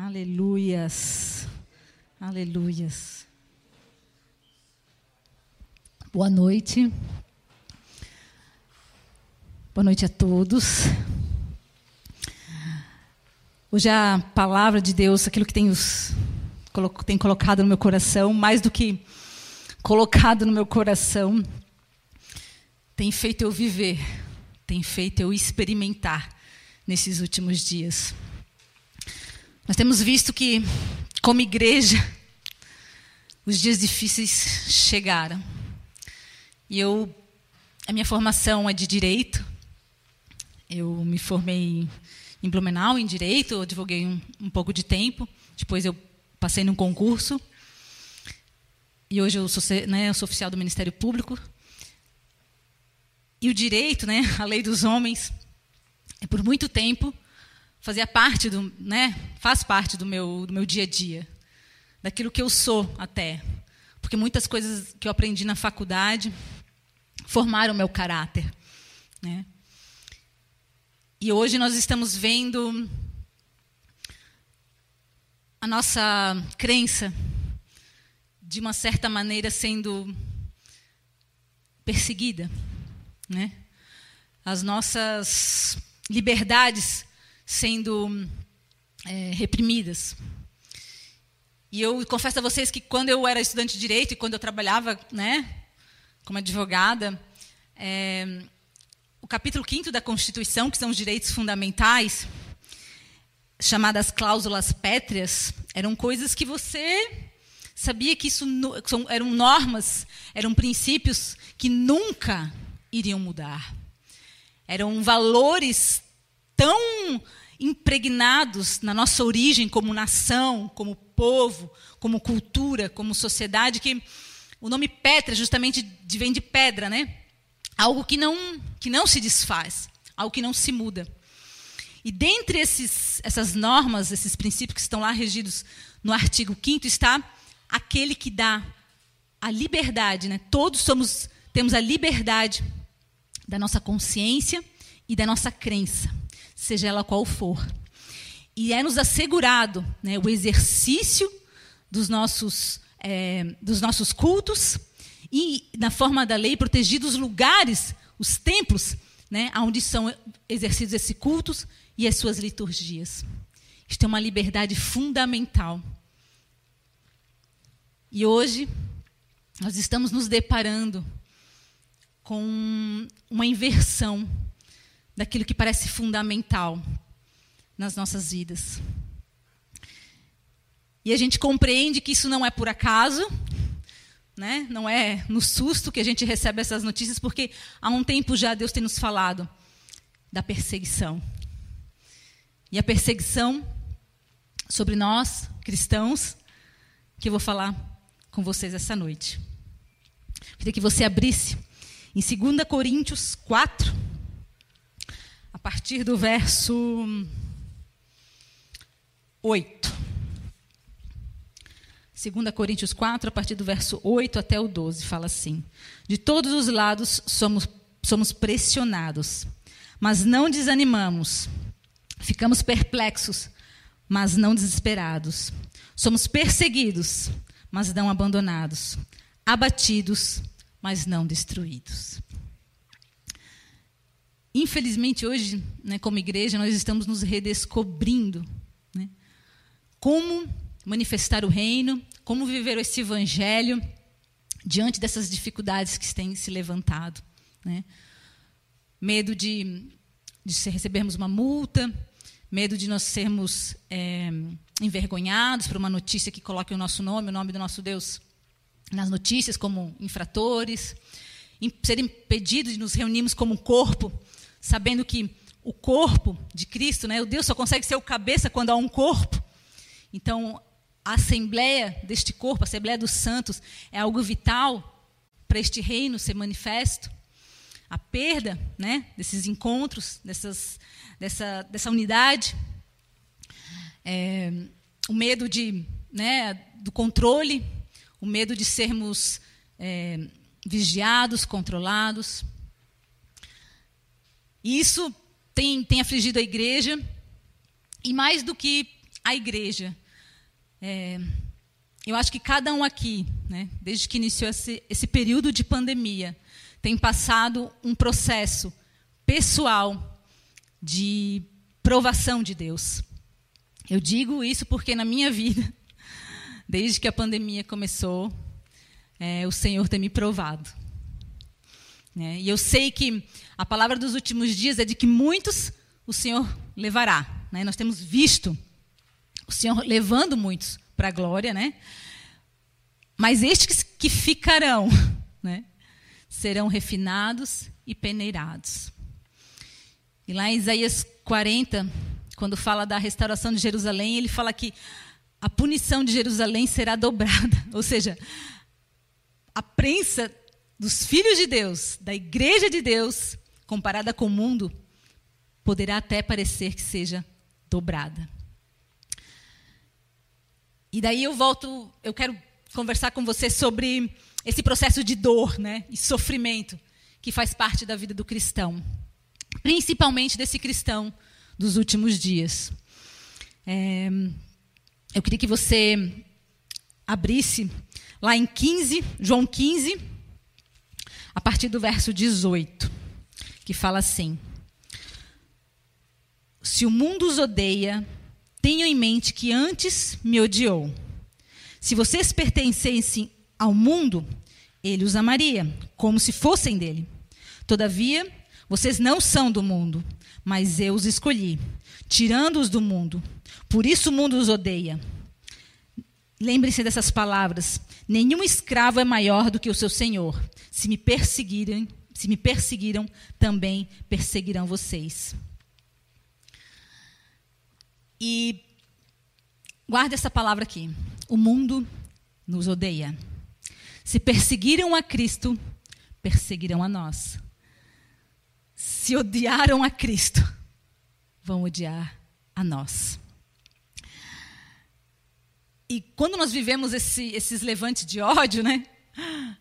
Aleluias. Aleluias. Boa noite. Boa noite a todos. Hoje a palavra de Deus, aquilo que tem, os, tem colocado no meu coração, mais do que colocado no meu coração, tem feito eu viver, tem feito eu experimentar nesses últimos dias. Nós temos visto que, como igreja, os dias difíceis chegaram. E eu, a minha formação é de direito. Eu me formei em Blumenau em direito, eu advoguei um, um pouco de tempo. Depois eu passei num concurso. E hoje eu sou, né, eu sou oficial do Ministério Público. E o direito, né, a lei dos homens, é por muito tempo fazia parte do, né, faz parte do meu, do meu dia a dia, daquilo que eu sou até, porque muitas coisas que eu aprendi na faculdade formaram meu caráter, né? E hoje nós estamos vendo a nossa crença de uma certa maneira sendo perseguida, né? As nossas liberdades sendo é, reprimidas. E eu confesso a vocês que quando eu era estudante de direito e quando eu trabalhava, né, como advogada, é, o capítulo 5 da Constituição, que são os direitos fundamentais, chamadas cláusulas pétreas, eram coisas que você sabia que isso eram normas, eram princípios que nunca iriam mudar. Eram valores tão impregnados na nossa origem como nação, como povo, como cultura, como sociedade, que o nome Petra justamente vem de pedra, né? Algo que não, que não se desfaz, algo que não se muda. E dentre esses, essas normas, esses princípios que estão lá regidos no artigo 5 está aquele que dá a liberdade, né? Todos somos temos a liberdade da nossa consciência e da nossa crença seja ela qual for. E é nos assegurado né, o exercício dos nossos, é, dos nossos cultos e, na forma da lei, protegidos os lugares, os templos, né, onde são exercidos esses cultos e as suas liturgias. Isto é uma liberdade fundamental. E hoje, nós estamos nos deparando com uma inversão daquilo que parece fundamental nas nossas vidas. E a gente compreende que isso não é por acaso, né? não é no susto que a gente recebe essas notícias, porque há um tempo já Deus tem nos falado da perseguição. E a perseguição sobre nós, cristãos, que eu vou falar com vocês essa noite. Queria que você abrisse em 2 Coríntios 4, a partir do verso 8. 2 Coríntios 4, a partir do verso 8 até o 12, fala assim: De todos os lados somos, somos pressionados, mas não desanimamos. Ficamos perplexos, mas não desesperados. Somos perseguidos, mas não abandonados. Abatidos, mas não destruídos. Infelizmente, hoje, né, como igreja, nós estamos nos redescobrindo. Né? Como manifestar o reino, como viver esse evangelho diante dessas dificuldades que têm se levantado. Né? Medo de, de recebermos uma multa, medo de nós sermos é, envergonhados por uma notícia que coloque o nosso nome, o nome do nosso Deus, nas notícias como infratores, ser impedido de nos reunirmos como corpo sabendo que o corpo de Cristo, né, o Deus só consegue ser o cabeça quando há um corpo. Então, a assembleia deste corpo, a assembleia dos santos, é algo vital para este reino ser manifesto. A perda né, desses encontros, dessas, dessa, dessa unidade, é, o medo de, né, do controle, o medo de sermos é, vigiados, controlados. E isso tem, tem afligido a igreja. E mais do que a igreja. É, eu acho que cada um aqui, né, desde que iniciou esse, esse período de pandemia, tem passado um processo pessoal de provação de Deus. Eu digo isso porque na minha vida, desde que a pandemia começou, é, o Senhor tem me provado. Né? E eu sei que a palavra dos últimos dias é de que muitos o Senhor levará. Né? Nós temos visto o Senhor levando muitos para a glória, né? Mas estes que ficarão, né, serão refinados e peneirados. E lá em Isaías 40, quando fala da restauração de Jerusalém, ele fala que a punição de Jerusalém será dobrada. Ou seja, a prensa dos filhos de Deus, da igreja de Deus, comparada com o mundo, poderá até parecer que seja dobrada. E daí eu volto, eu quero conversar com você sobre esse processo de dor né, e sofrimento que faz parte da vida do cristão, principalmente desse cristão dos últimos dias. É, eu queria que você abrisse lá em 15, João 15, a partir do verso 18, que fala assim: Se o mundo os odeia, tenham em mente que antes me odiou. Se vocês pertencessem ao mundo, ele os amaria, como se fossem dele. Todavia, vocês não são do mundo, mas eu os escolhi, tirando-os do mundo. Por isso o mundo os odeia. Lembre-se dessas palavras: nenhum escravo é maior do que o seu senhor. Se me perseguirem, se me perseguiram, também perseguirão vocês. E guarde essa palavra aqui. O mundo nos odeia. Se perseguiram a Cristo, perseguirão a nós. Se odiaram a Cristo, vão odiar a nós. E quando nós vivemos esse, esses levantes de ódio, né?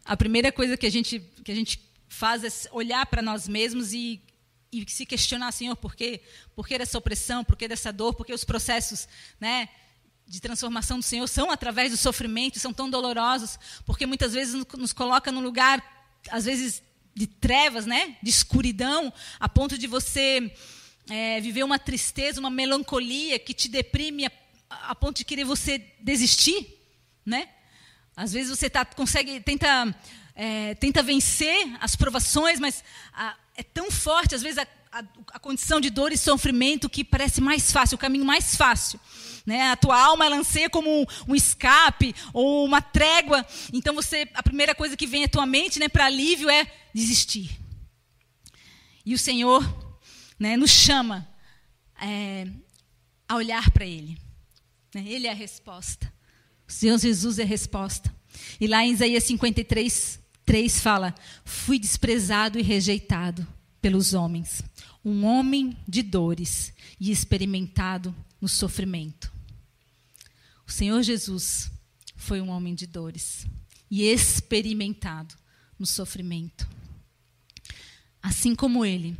A primeira coisa que a gente, que a gente faz é olhar para nós mesmos e, e se questionar, Senhor, por quê? Por que dessa opressão? Por que dessa dor? Por que os processos né, de transformação do Senhor são através do sofrimento, são tão dolorosos? Porque muitas vezes nos coloca num lugar, às vezes, de trevas, né? de escuridão, a ponto de você é, viver uma tristeza, uma melancolia que te deprime a a ponto de querer você desistir, né? Às vezes você tá, consegue, tenta, é, tenta vencer as provações, mas a, é tão forte, às vezes, a, a, a, condição de dor e sofrimento que parece mais fácil, o caminho mais fácil. Né? A tua alma ela como um, um, escape ou uma trégua. Então, você, a primeira coisa que vem à tua mente né, para alívio é desistir. E o Senhor né, nos chama é, a olhar para Ele. Né? Ele é a resposta. O Senhor Jesus é a resposta. E lá em Isaías 53, 3 fala: Fui desprezado e rejeitado pelos homens, um homem de dores e experimentado no sofrimento. O Senhor Jesus foi um homem de dores e experimentado no sofrimento. Assim como ele,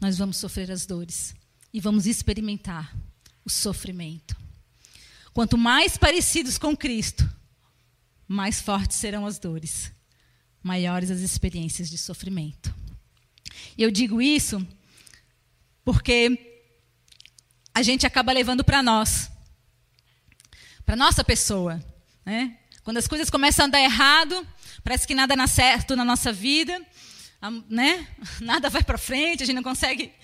nós vamos sofrer as dores e vamos experimentar o sofrimento. Quanto mais parecidos com Cristo, mais fortes serão as dores, maiores as experiências de sofrimento. E eu digo isso porque a gente acaba levando para nós, para nossa pessoa, né? Quando as coisas começam a dar errado, parece que nada dá certo na nossa vida, né? Nada vai para frente, a gente não consegue,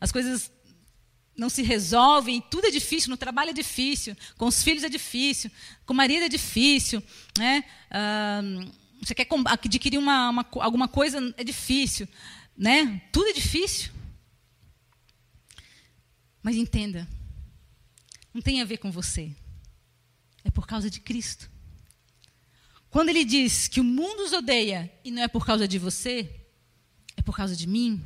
as coisas não se resolvem, tudo é difícil, no trabalho é difícil, com os filhos é difícil, com o marido é difícil, né? Ah, você quer adquirir uma, uma, alguma coisa, é difícil, né? Tudo é difícil. Mas entenda, não tem a ver com você, é por causa de Cristo. Quando ele diz que o mundo os odeia e não é por causa de você, é por causa de mim,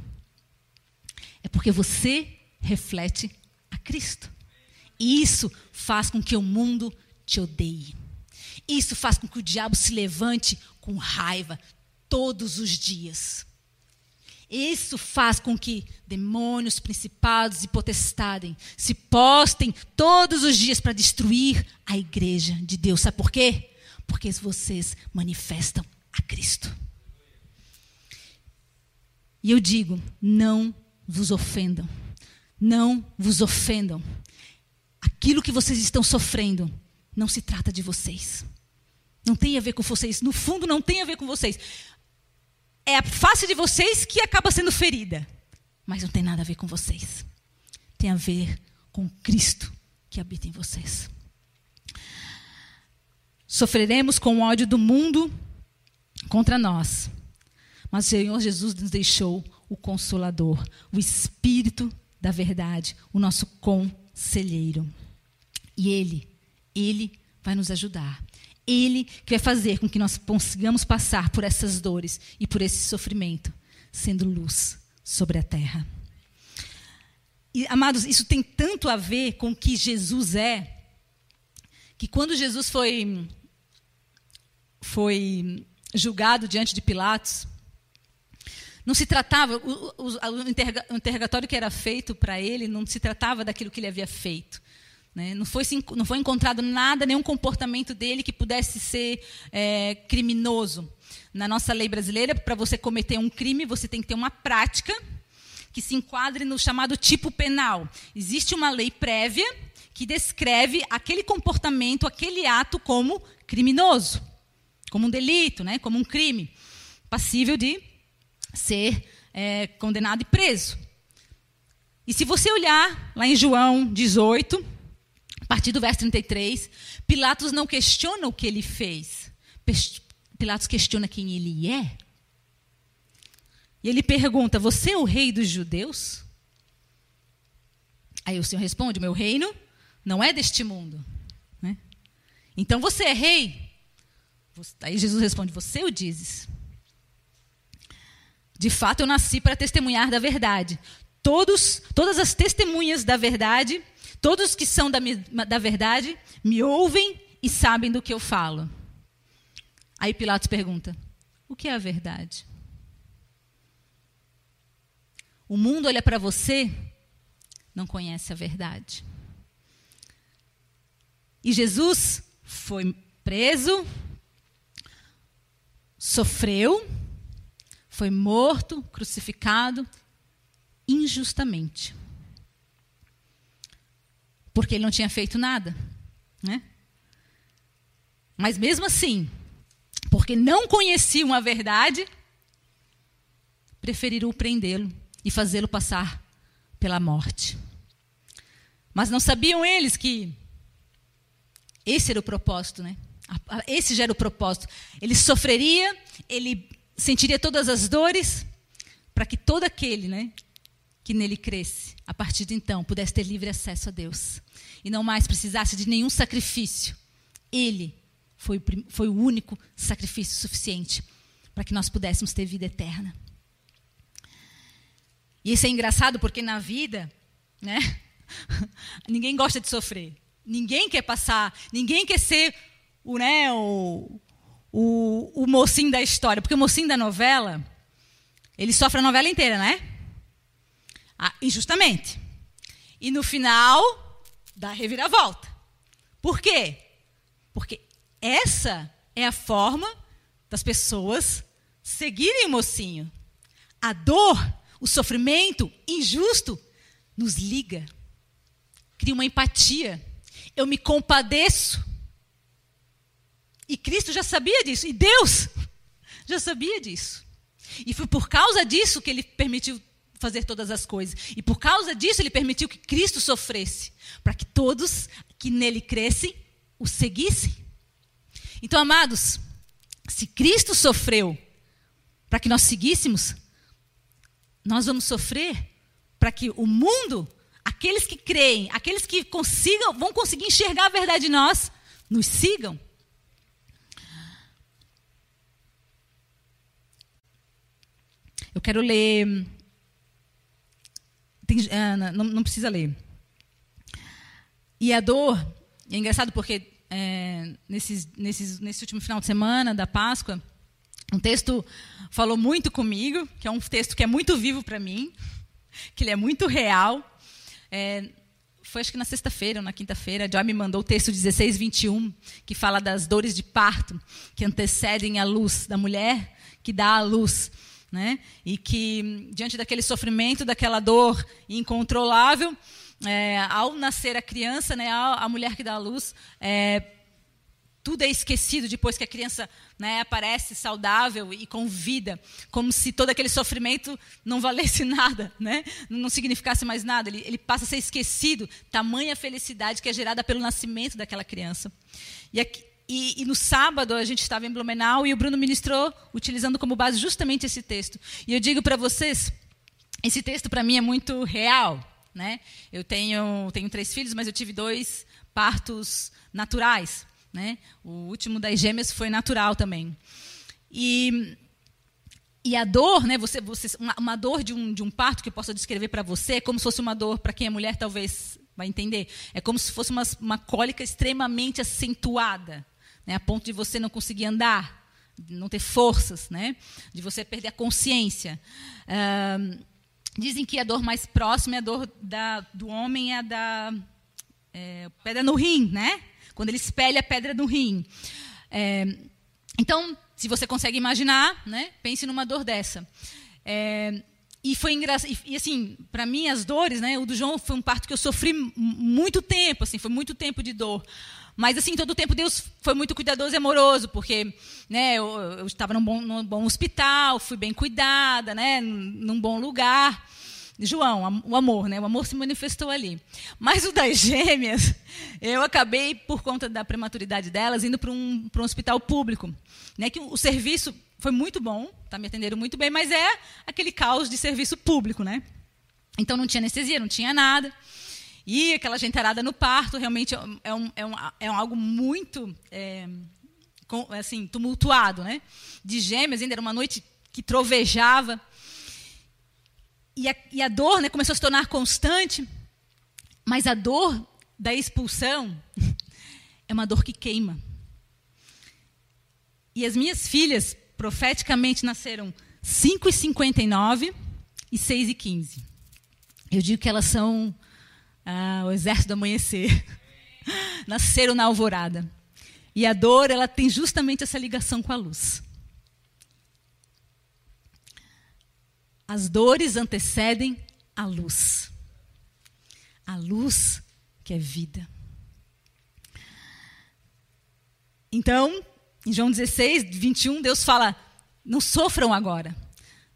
é porque você reflete a Cristo. E isso faz com que o mundo te odeie. Isso faz com que o diabo se levante com raiva todos os dias. Isso faz com que demônios, principados e potestades se postem todos os dias para destruir a igreja de Deus. Sabe por quê? Porque vocês manifestam a Cristo. E eu digo: não vos ofendam. Não vos ofendam. Aquilo que vocês estão sofrendo não se trata de vocês. Não tem a ver com vocês. No fundo, não tem a ver com vocês. É a face de vocês que acaba sendo ferida. Mas não tem nada a ver com vocês. Tem a ver com Cristo que habita em vocês. Sofreremos com o ódio do mundo contra nós. Mas o Senhor Jesus nos deixou o Consolador, o Espírito da Verdade, o nosso conselheiro. E Ele, Ele vai nos ajudar. Ele que vai fazer com que nós consigamos passar por essas dores e por esse sofrimento, sendo luz sobre a terra. E, amados, isso tem tanto a ver com o que Jesus é, que quando Jesus foi, foi julgado diante de Pilatos, não se tratava, o, o, o interrogatório que era feito para ele não se tratava daquilo que ele havia feito. Né? Não, foi, não foi encontrado nada, nenhum comportamento dele que pudesse ser é, criminoso. Na nossa lei brasileira, para você cometer um crime, você tem que ter uma prática que se enquadre no chamado tipo penal. Existe uma lei prévia que descreve aquele comportamento, aquele ato como criminoso, como um delito, né? como um crime, passível de ser é, condenado e preso. E se você olhar lá em João 18, a partir do verso 33, Pilatos não questiona o que ele fez. Pilatos questiona quem ele é. E ele pergunta: Você é o rei dos judeus? Aí o Senhor responde: Meu reino não é deste mundo. Né? Então você é rei? Aí Jesus responde: Você o dizes. De fato, eu nasci para testemunhar da verdade. Todos, todas as testemunhas da verdade, todos que são da, da verdade, me ouvem e sabem do que eu falo. Aí Pilatos pergunta: O que é a verdade? O mundo olha para você, não conhece a verdade. E Jesus foi preso, sofreu, foi morto, crucificado injustamente. Porque ele não tinha feito nada, né? Mas mesmo assim, porque não conheciam a verdade, preferiram prendê-lo e fazê-lo passar pela morte. Mas não sabiam eles que esse era o propósito, né? Esse já era o propósito. Ele sofreria, ele sentiria todas as dores, para que todo aquele né, que nele cresce, a partir de então, pudesse ter livre acesso a Deus. E não mais precisasse de nenhum sacrifício. Ele foi, foi o único sacrifício suficiente para que nós pudéssemos ter vida eterna. E isso é engraçado porque na vida, né, ninguém gosta de sofrer. Ninguém quer passar, ninguém quer ser o, né, o, o, o mocinho da história. Porque o mocinho da novela, ele sofre a novela inteira, né? Ah, injustamente. E no final, dá a reviravolta. Por quê? Porque essa é a forma das pessoas seguirem o mocinho. A dor, o sofrimento injusto nos liga, cria uma empatia. Eu me compadeço e Cristo já sabia disso, e Deus já sabia disso. E foi por causa disso que ele permitiu fazer todas as coisas. E por causa disso ele permitiu que Cristo sofresse, para que todos que nele crescem o seguissem. Então, amados, se Cristo sofreu para que nós seguíssemos, nós vamos sofrer para que o mundo, aqueles que creem, aqueles que consigam, vão conseguir enxergar a verdade em nós, nos sigam. Eu quero ler. Tem, ah, não, não, precisa ler. E a dor, é engraçado porque é, nesses, nesses, nesse último final de semana da Páscoa, um texto falou muito comigo, que é um texto que é muito vivo para mim, que ele é muito real. É, foi acho que na sexta-feira ou na quinta-feira, a Joy me mandou o texto 16, 21, que fala das dores de parto que antecedem a luz da mulher que dá a luz. Né? E que, diante daquele sofrimento, daquela dor incontrolável, é, ao nascer a criança, né, a, a mulher que dá a luz, é, tudo é esquecido depois que a criança né, aparece saudável e com vida, como se todo aquele sofrimento não valesse nada, né? não significasse mais nada. Ele, ele passa a ser esquecido, tamanha felicidade que é gerada pelo nascimento daquela criança. E, aqui, e, e, no sábado a gente estava em Blumenau e o Bruno ministrou utilizando como base justamente esse texto. E eu digo para vocês, esse texto para mim é muito real. Né? Eu tenho, tenho três filhos, mas eu tive dois partos naturais. Né? O último das gêmeas foi natural também. E, e a dor, né, você, você, uma, uma dor de um, de um parto que eu posso descrever para você, é como se fosse uma dor, para quem é mulher talvez vai entender, é como se fosse uma, uma cólica extremamente acentuada, né, a ponto de você não conseguir andar, não ter forças, né, de você perder a consciência. Dizem que a dor mais próxima é a dor da, do homem, é a da é, pedra no rim, né? quando ele espelha a pedra no rim. É, então, se você consegue imaginar, né, pense numa dor dessa. É, e foi engraçado. E, assim, para mim, as dores, né? O do João foi um parto que eu sofri muito tempo, assim, foi muito tempo de dor. Mas, assim, todo o tempo Deus foi muito cuidadoso e amoroso, porque né, eu, eu estava num bom, num bom hospital, fui bem cuidada, né, num bom lugar. João, o amor, né? O amor se manifestou ali. Mas o das gêmeas, eu acabei, por conta da prematuridade delas, indo para um, um hospital público. Né? Que o serviço foi muito bom, tá, me atenderam muito bem, mas é aquele caos de serviço público, né? Então não tinha anestesia, não tinha nada. E aquela gentarada no parto realmente é, um, é, um, é um algo muito é, com, assim, tumultuado. Né? De gêmeas, ainda era uma noite que trovejava e a, e a dor né, começou a se tornar constante, mas a dor da expulsão é uma dor que queima. E as minhas filhas, profeticamente, nasceram 5 e 59 e 6 e 15. Eu digo que elas são ah, o exército do amanhecer. Nasceram na alvorada. E a dor, ela tem justamente essa ligação com a luz. As dores antecedem a luz. A luz que é vida. Então, em João 16, 21, Deus fala: não sofram agora.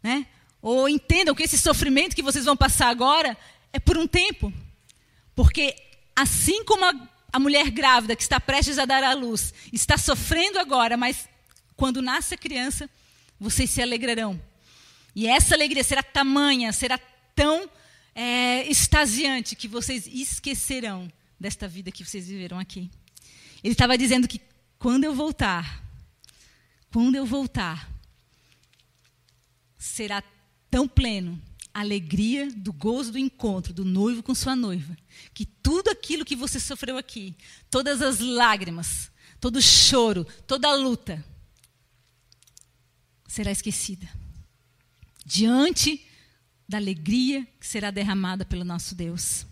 Né? Ou entendam que esse sofrimento que vocês vão passar agora é por um tempo. Porque assim como a, a mulher grávida que está prestes a dar à luz está sofrendo agora, mas quando nasce a criança, vocês se alegrarão e essa alegria será tamanha, será tão é, extasiante que vocês esquecerão desta vida que vocês viveram aqui. Ele estava dizendo que quando eu voltar, quando eu voltar, será tão pleno a alegria do gozo do encontro do noivo com sua noiva, que tudo aquilo que você sofreu aqui, todas as lágrimas, todo o choro, toda a luta, será esquecida diante da alegria que será derramada pelo nosso Deus.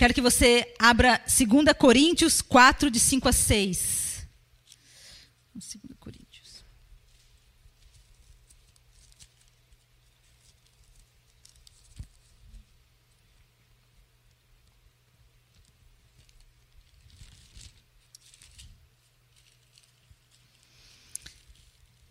Quero que você abra 2 Coríntios 4, de 5 a 6. 2 Coríntios.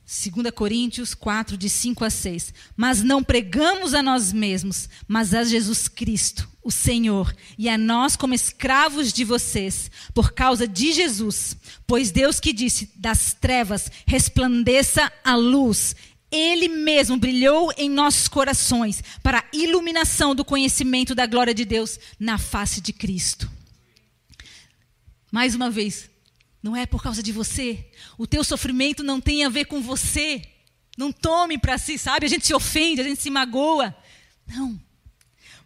2 Coríntios 4, de 5 a 6. Mas não pregamos a nós mesmos, mas a Jesus Cristo, o Senhor, e a nós como escravos de vocês, por causa de Jesus. Pois Deus que disse: das trevas resplandeça a luz. Ele mesmo brilhou em nossos corações para a iluminação do conhecimento da glória de Deus na face de Cristo. Mais uma vez, não é por causa de você. O teu sofrimento não tem a ver com você. Não tome para si, sabe? A gente se ofende, a gente se magoa. Não.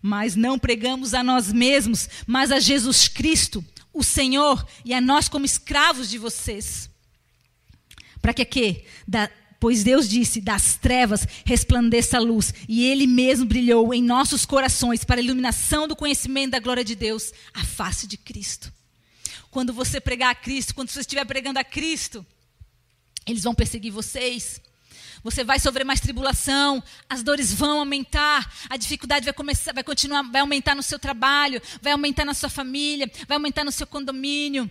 Mas não pregamos a nós mesmos, mas a Jesus Cristo, o Senhor, e a nós como escravos de vocês. Para que quê? Da, pois Deus disse: das trevas resplandeça a luz, e Ele mesmo brilhou em nossos corações para a iluminação do conhecimento da glória de Deus, a face de Cristo. Quando você pregar a Cristo, quando você estiver pregando a Cristo, eles vão perseguir vocês. Você vai sofrer mais tribulação, as dores vão aumentar, a dificuldade vai começar, vai continuar, vai aumentar no seu trabalho, vai aumentar na sua família, vai aumentar no seu condomínio,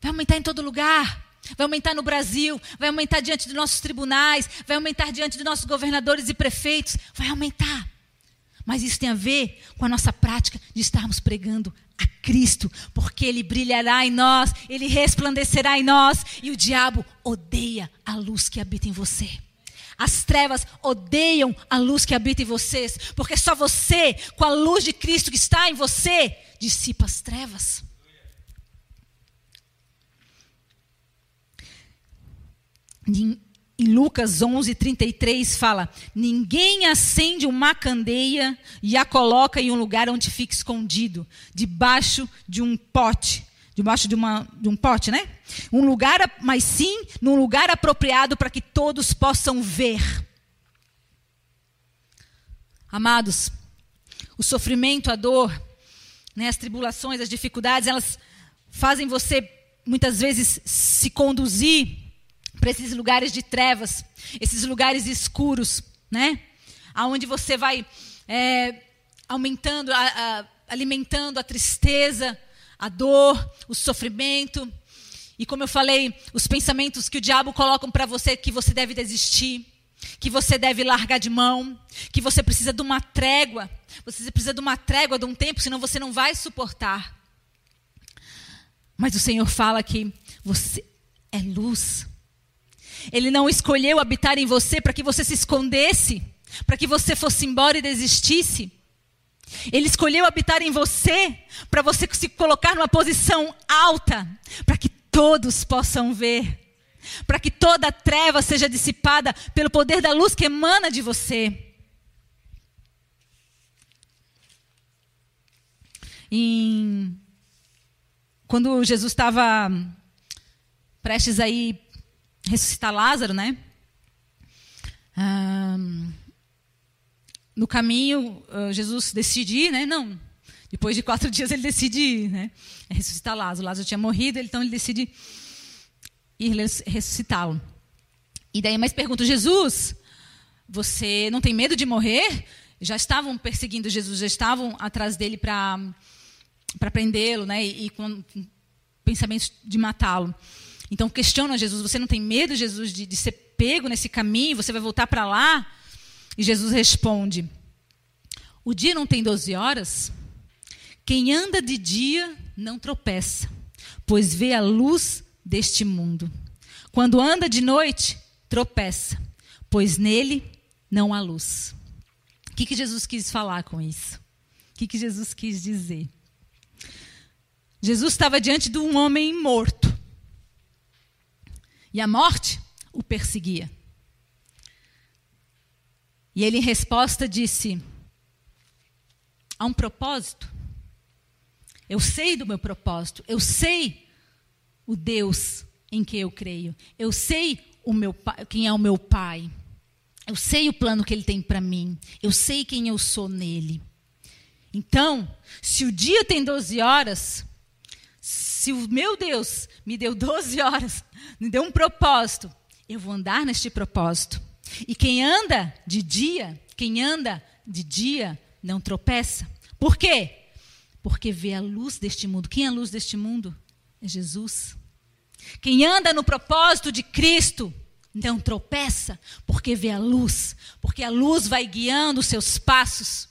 vai aumentar em todo lugar. Vai aumentar no Brasil, vai aumentar diante dos nossos tribunais, vai aumentar diante dos nossos governadores e prefeitos, vai aumentar. Mas isso tem a ver com a nossa prática de estarmos pregando a Cristo, porque Ele brilhará em nós, Ele resplandecerá em nós, e o diabo odeia a luz que habita em você. As trevas odeiam a luz que habita em vocês, porque só você, com a luz de Cristo que está em você, dissipa as trevas. Em Lucas 11, 33 fala: Ninguém acende uma candeia e a coloca em um lugar onde fique escondido, debaixo de um pote. Debaixo de, uma, de um pote, né? Um lugar, mas sim num lugar apropriado para que todos possam ver. Amados, o sofrimento, a dor, né, as tribulações, as dificuldades, elas fazem você muitas vezes se conduzir para esses lugares de trevas, esses lugares escuros, né? Aonde você vai é, aumentando, a, a, alimentando a tristeza, a dor, o sofrimento. E como eu falei, os pensamentos que o diabo coloca para você que você deve desistir, que você deve largar de mão, que você precisa de uma trégua, você precisa de uma trégua de um tempo, senão você não vai suportar. Mas o Senhor fala que você é luz. Ele não escolheu habitar em você para que você se escondesse, para que você fosse embora e desistisse. Ele escolheu habitar em você para você se colocar numa posição alta, para que todos possam ver, para que toda a treva seja dissipada pelo poder da luz que emana de você. Em... Quando Jesus estava prestes a ir ressuscitar Lázaro, né? No caminho, ah, Jesus decide ir, né? Não. Depois de quatro dias ele decide ir, né? É ressuscitar Lázaro. Lázaro tinha morrido, então ele decide ir ressuscitá-lo. E daí mais pergunta, Jesus, você não tem medo de morrer? Já estavam perseguindo Jesus, já estavam atrás dele para para prendê-lo, né? E, e com pensamentos de matá-lo. Então questiona Jesus: você não tem medo, Jesus, de, de ser pego nesse caminho? Você vai voltar para lá? E Jesus responde: O dia não tem 12 horas? Quem anda de dia não tropeça, pois vê a luz deste mundo. Quando anda de noite, tropeça, pois nele não há luz. O que, que Jesus quis falar com isso? O que, que Jesus quis dizer? Jesus estava diante de um homem morto. E a morte o perseguia. E ele, em resposta, disse: Há um propósito. Eu sei do meu propósito. Eu sei o Deus em que eu creio. Eu sei o meu quem é o meu pai. Eu sei o plano que ele tem para mim. Eu sei quem eu sou nele. Então, se o dia tem 12 horas, se o meu Deus me deu 12 horas, me deu um propósito, eu vou andar neste propósito. E quem anda de dia, quem anda de dia, não tropeça. Por quê? Porque vê a luz deste mundo. Quem é a luz deste mundo? É Jesus. Quem anda no propósito de Cristo, não tropeça, porque vê a luz, porque a luz vai guiando os seus passos.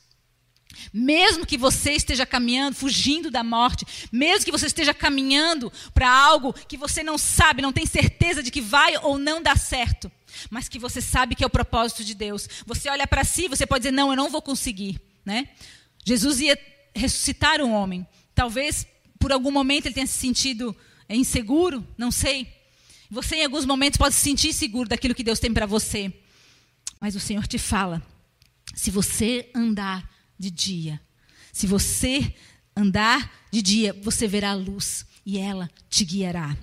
Mesmo que você esteja caminhando, fugindo da morte, mesmo que você esteja caminhando para algo que você não sabe, não tem certeza de que vai ou não dar certo, mas que você sabe que é o propósito de Deus. Você olha para si, você pode dizer: "Não, eu não vou conseguir", né? Jesus ia ressuscitar um homem. Talvez por algum momento ele tenha se sentido inseguro, não sei. Você em alguns momentos pode se sentir seguro daquilo que Deus tem para você. Mas o Senhor te fala: se você andar de dia. Se você andar de dia, você verá a luz e ela te guiará.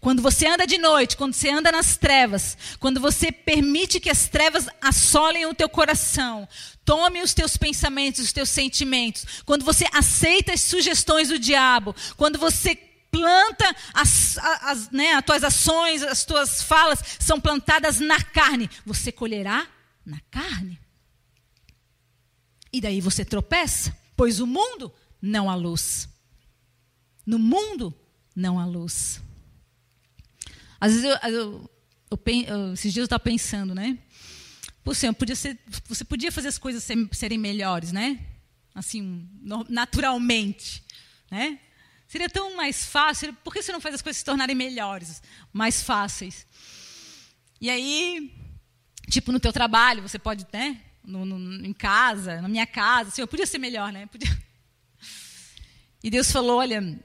Quando você anda de noite, quando você anda nas trevas, quando você permite que as trevas assolem o teu coração, tome os teus pensamentos, os teus sentimentos, quando você aceita as sugestões do diabo, quando você planta as, as, né, as tuas ações, as tuas falas são plantadas na carne, você colherá na carne. E daí você tropeça, pois o mundo não há luz. No mundo não há luz. Às vezes, eu, eu, eu, esses dias eu estava pensando, né? Poxa, podia ser, você podia fazer as coisas serem melhores, né? Assim, naturalmente, né? Seria tão mais fácil. Por que você não faz as coisas se tornarem melhores, mais fáceis? E aí, tipo no teu trabalho, você pode, né? No, no, em casa, na minha casa, eu podia ser melhor, né? Podia. E Deus falou, olha,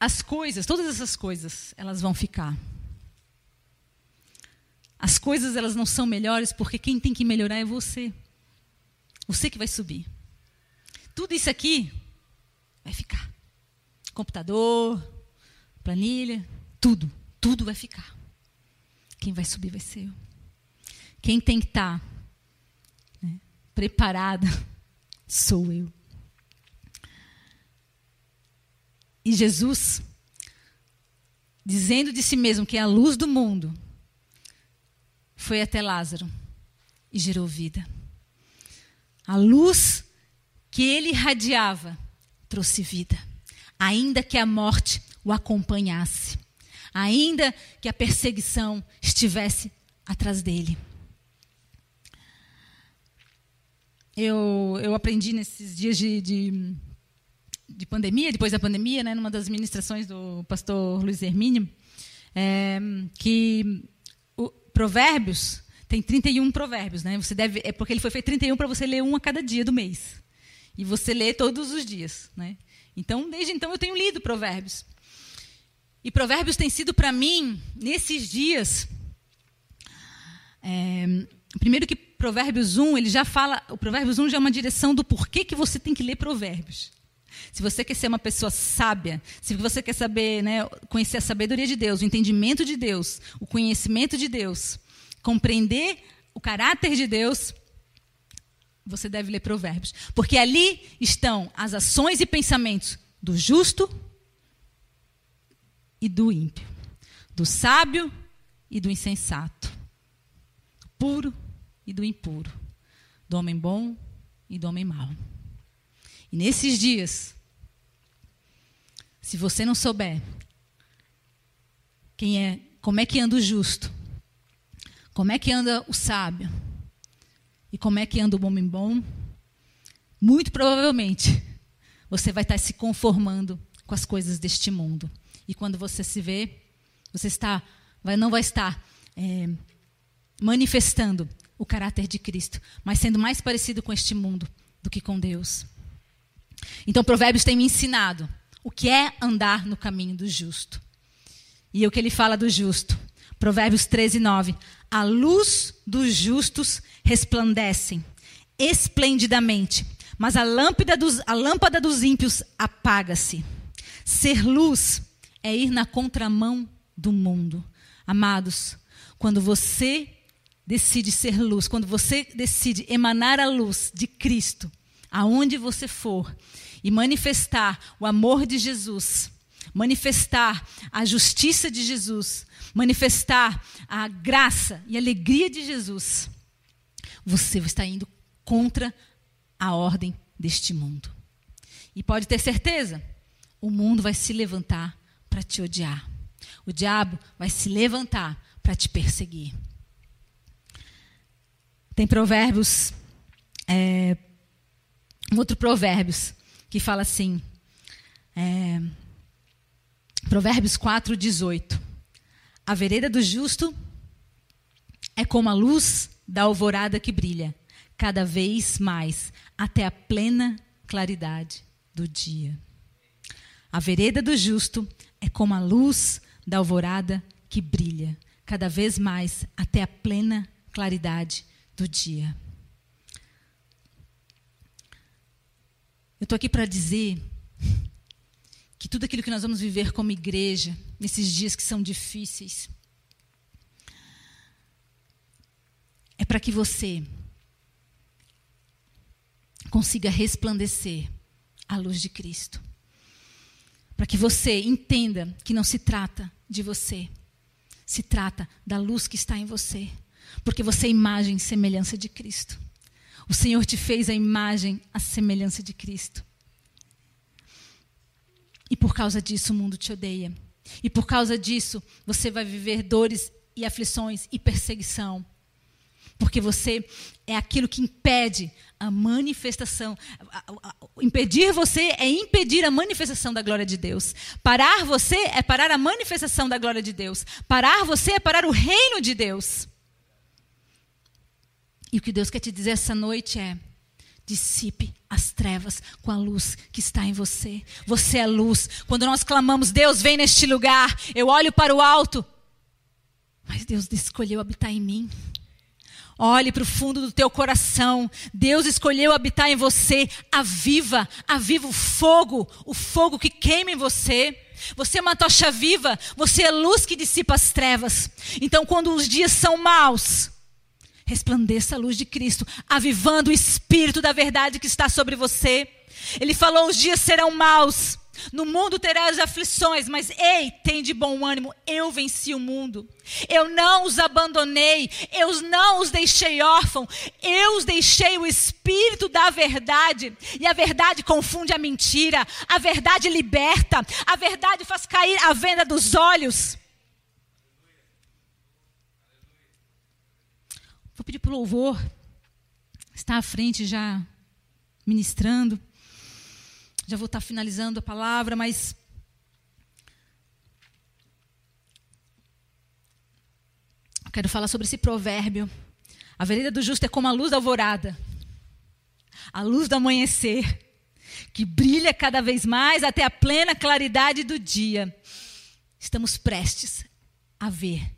as coisas, todas essas coisas, elas vão ficar. As coisas elas não são melhores porque quem tem que melhorar é você. Você que vai subir. Tudo isso aqui vai ficar. Computador, planilha, tudo, tudo vai ficar. Quem vai subir vai ser eu. Quem tem que estar né, preparada sou eu. E Jesus, dizendo de si mesmo que é a luz do mundo, foi até Lázaro e gerou vida. A luz que ele irradiava trouxe vida, ainda que a morte o acompanhasse, ainda que a perseguição estivesse atrás dele. Eu, eu aprendi nesses dias de, de de pandemia, depois da pandemia, né, numa das ministrações do pastor Luiz Hermínio, é, que o, Provérbios tem 31 provérbios, né? Você deve é porque ele foi feito 31 para você ler um a cada dia do mês. E você lê todos os dias, né? Então, desde então eu tenho lido Provérbios. E Provérbios tem sido para mim nesses dias é, primeiro que Provérbios 1, ele já fala, o Provérbios 1 já é uma direção do porquê que você tem que ler Provérbios. Se você quer ser uma pessoa sábia, se você quer saber, né, conhecer a sabedoria de Deus, o entendimento de Deus, o conhecimento de Deus, compreender o caráter de Deus, você deve ler Provérbios. Porque ali estão as ações e pensamentos do justo e do ímpio, do sábio e do insensato, puro e do impuro, do homem bom e do homem mau. E nesses dias, se você não souber quem é, como é que anda o justo, como é que anda o sábio e como é que anda o homem bom, muito provavelmente você vai estar se conformando com as coisas deste mundo. E quando você se vê, você está, vai, não vai estar é, manifestando o caráter de Cristo, mas sendo mais parecido com este mundo do que com Deus. Então, Provérbios tem me ensinado o que é andar no caminho do justo. E o que ele fala do justo? Provérbios 13, 9. A luz dos justos resplandecem esplendidamente, mas a lâmpada dos, a lâmpada dos ímpios apaga-se. Ser luz é ir na contramão do mundo. Amados, quando você decide ser luz, quando você decide emanar a luz de Cristo, aonde você for, e manifestar o amor de Jesus, manifestar a justiça de Jesus, manifestar a graça e alegria de Jesus, você está indo contra a ordem deste mundo. E pode ter certeza, o mundo vai se levantar para te odiar. O diabo vai se levantar para te perseguir. Tem provérbios é, um outro Provérbios, que fala assim, é, Provérbios 4, 18. A vereda do justo é como a luz da alvorada que brilha, cada vez mais, até a plena claridade do dia. A vereda do justo é como a luz da alvorada que brilha, cada vez mais, até a plena claridade do dia. Eu estou aqui para dizer que tudo aquilo que nós vamos viver como igreja, nesses dias que são difíceis, é para que você consiga resplandecer a luz de Cristo. Para que você entenda que não se trata de você, se trata da luz que está em você. Porque você é imagem e semelhança de Cristo. O Senhor te fez a imagem, a semelhança de Cristo. E por causa disso o mundo te odeia. E por causa disso você vai viver dores e aflições e perseguição. Porque você é aquilo que impede a manifestação. Impedir você é impedir a manifestação da glória de Deus. Parar você é parar a manifestação da glória de Deus. Parar você é parar o reino de Deus. E o que Deus quer te dizer essa noite é: dissipe as trevas com a luz que está em você. Você é luz. Quando nós clamamos, Deus vem neste lugar, eu olho para o alto. Mas Deus escolheu habitar em mim. Olhe para o fundo do teu coração. Deus escolheu habitar em você. Aviva, aviva o fogo, o fogo que queima em você. Você é uma tocha viva, você é luz que dissipa as trevas. Então, quando os dias são maus, resplandeça a luz de Cristo, avivando o espírito da verdade que está sobre você. Ele falou: os dias serão maus. No mundo terás aflições, mas ei, tem de bom ânimo, eu venci o mundo. Eu não os abandonei, eu não os deixei órfãos, eu os deixei o espírito da verdade. E a verdade confunde a mentira, a verdade liberta, a verdade faz cair a venda dos olhos. Pedir para o louvor, está à frente já ministrando. Já vou estar finalizando a palavra, mas. Eu quero falar sobre esse provérbio. A vereda do justo é como a luz da alvorada, a luz do amanhecer, que brilha cada vez mais até a plena claridade do dia. Estamos prestes a ver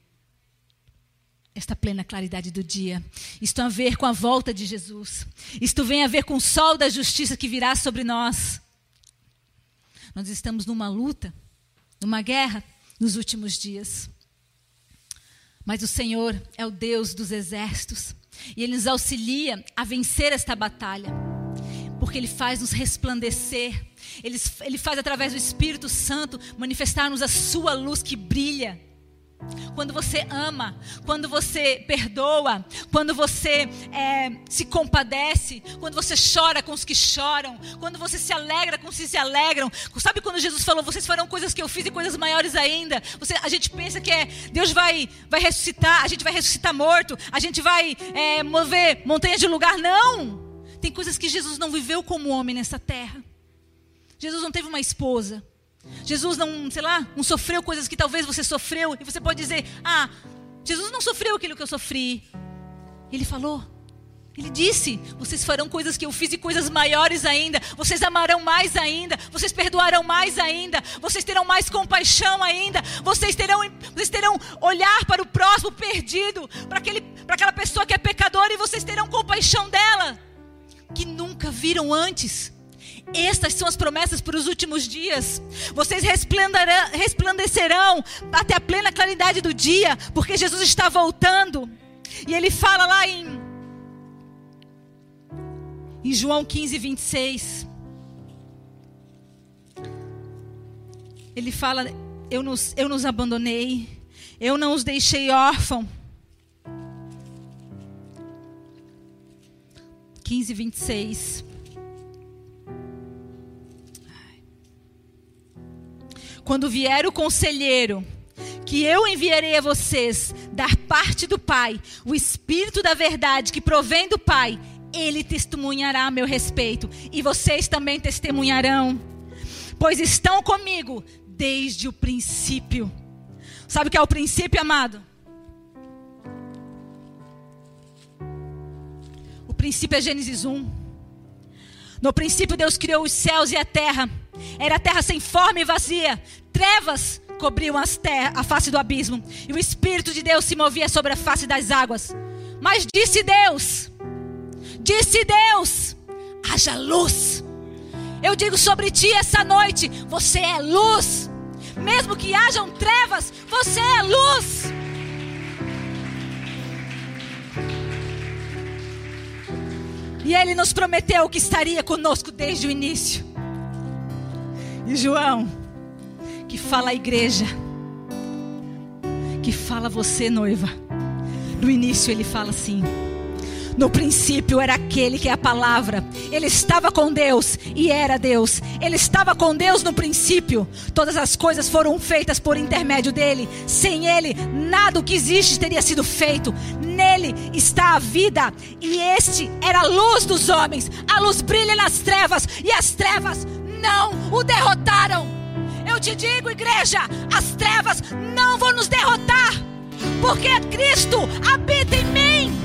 esta plena claridade do dia. Isto a ver com a volta de Jesus. Isto vem a ver com o sol da justiça que virá sobre nós. Nós estamos numa luta, numa guerra nos últimos dias. Mas o Senhor é o Deus dos exércitos e Ele nos auxilia a vencer esta batalha, porque Ele faz nos resplandecer, Ele, Ele faz através do Espírito Santo manifestar-nos a Sua luz que brilha quando você ama, quando você perdoa, quando você é, se compadece, quando você chora com os que choram, quando você se alegra com os que se alegram. Sabe quando Jesus falou: Vocês farão coisas que eu fiz e coisas maiores ainda? Você, a gente pensa que é, Deus vai, vai ressuscitar, a gente vai ressuscitar morto, a gente vai é, mover montanhas de lugar. Não! Tem coisas que Jesus não viveu como homem nessa terra. Jesus não teve uma esposa. Jesus não, sei lá, não sofreu coisas que talvez você sofreu. E você pode dizer: Ah, Jesus não sofreu aquilo que eu sofri. Ele falou. Ele disse: Vocês farão coisas que eu fiz e coisas maiores ainda. Vocês amarão mais ainda. Vocês perdoarão mais ainda. Vocês terão mais compaixão ainda. Vocês terão, vocês terão olhar para o próximo perdido, para, aquele, para aquela pessoa que é pecadora, e vocês terão compaixão dela, que nunca viram antes. Estas são as promessas para os últimos dias. Vocês resplandecerão até a plena claridade do dia, porque Jesus está voltando. E ele fala lá em, em João 15, 26. Ele fala: eu nos, eu nos abandonei, eu não os deixei órfão. 15, 26. Quando vier o conselheiro, que eu enviarei a vocês, dar parte do Pai, o Espírito da verdade que provém do Pai, ele testemunhará a meu respeito, e vocês também testemunharão, pois estão comigo desde o princípio. Sabe o que é o princípio, amado? O princípio é Gênesis 1. No princípio, Deus criou os céus e a terra. Era a terra sem forma e vazia. Trevas cobriam a face do abismo. E o Espírito de Deus se movia sobre a face das águas. Mas disse Deus: Disse Deus: haja luz. Eu digo sobre ti essa noite: você é luz. Mesmo que hajam trevas, você é luz. E ele nos prometeu que estaria conosco desde o início. E João, que fala a igreja, que fala você, noiva. No início ele fala assim: no princípio era aquele que é a palavra. Ele estava com Deus e era Deus. Ele estava com Deus no princípio. Todas as coisas foram feitas por intermédio dele. Sem ele, nada o que existe teria sido feito. Nele está a vida e este era a luz dos homens. A luz brilha nas trevas e as trevas não o derrotaram. Eu te digo, igreja, as trevas não vão nos derrotar, porque Cristo habita em mim.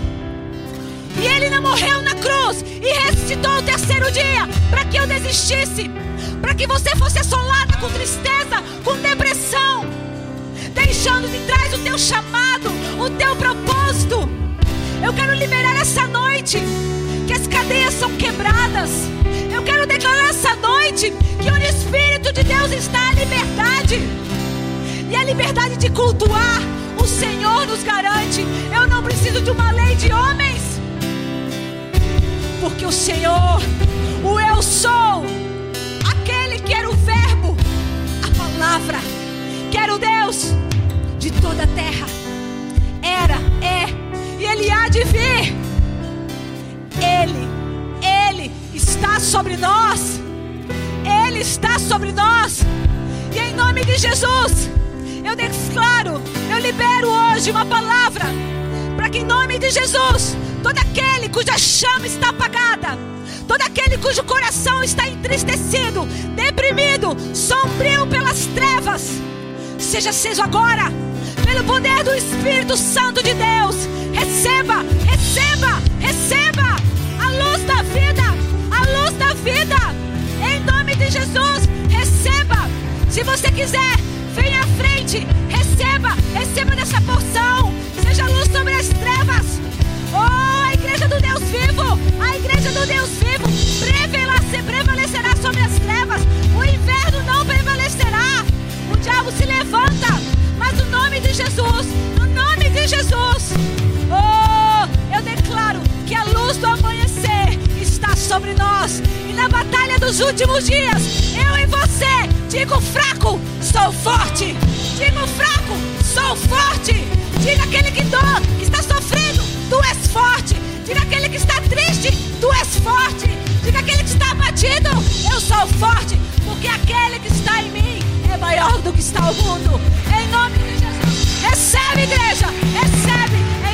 E ele não morreu na cruz e ressuscitou o terceiro dia para que eu desistisse, para que você fosse assolada com tristeza, com depressão, deixando de trás o teu chamado, o teu propósito. Eu quero liberar essa noite as cadeias são quebradas. Eu quero declarar essa noite que o Espírito de Deus está à liberdade. E a liberdade de cultuar o Senhor nos garante. Eu não preciso de uma lei de homens porque o Senhor, o Eu sou, aquele que era o Verbo, a palavra, que era o Deus de toda a terra, era, é e Ele há de vir. Ele, Ele está sobre nós. Ele está sobre nós. E em nome de Jesus, eu declaro, eu libero hoje uma palavra para que em nome de Jesus todo aquele cuja chama está apagada, todo aquele cujo coração está entristecido, deprimido, sombrio pelas trevas, seja aceso agora, pelo poder do Espírito Santo de Deus. Receba, receba, receba da vida, a luz da vida, em nome de Jesus. Receba, se você quiser, venha à frente, receba, receba dessa porção, seja luz sobre as trevas. Oh, a igreja do Deus vivo, a igreja do Deus vivo prevalecerá sobre as trevas. O inverno não prevalecerá. O diabo se levanta, mas no nome de Jesus, no nome de Jesus, oh, eu declaro que a luz do está sobre nós. E na batalha dos últimos dias, eu e você, digo fraco, sou forte. Digo fraco, sou forte. Diga aquele que, do, que está sofrendo, tu és forte. Diga aquele que está triste, tu és forte. Diga aquele que está abatido, eu sou forte. Porque aquele que está em mim é maior do que está o mundo. Em nome de Jesus. Recebe, igreja. Recebe.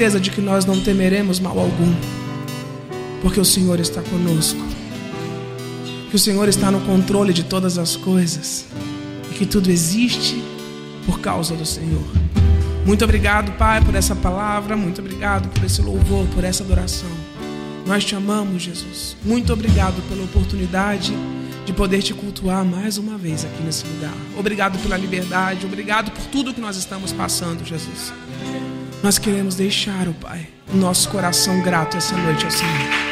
Certeza de que nós não temeremos mal algum, porque o Senhor está conosco, que o Senhor está no controle de todas as coisas e que tudo existe por causa do Senhor. Muito obrigado, Pai, por essa palavra, muito obrigado por esse louvor, por essa adoração. Nós te amamos, Jesus. Muito obrigado pela oportunidade de poder te cultuar mais uma vez aqui nesse lugar. Obrigado pela liberdade, obrigado por tudo que nós estamos passando, Jesus. Nós queremos deixar, o Pai, o nosso coração grato essa noite ao Senhor.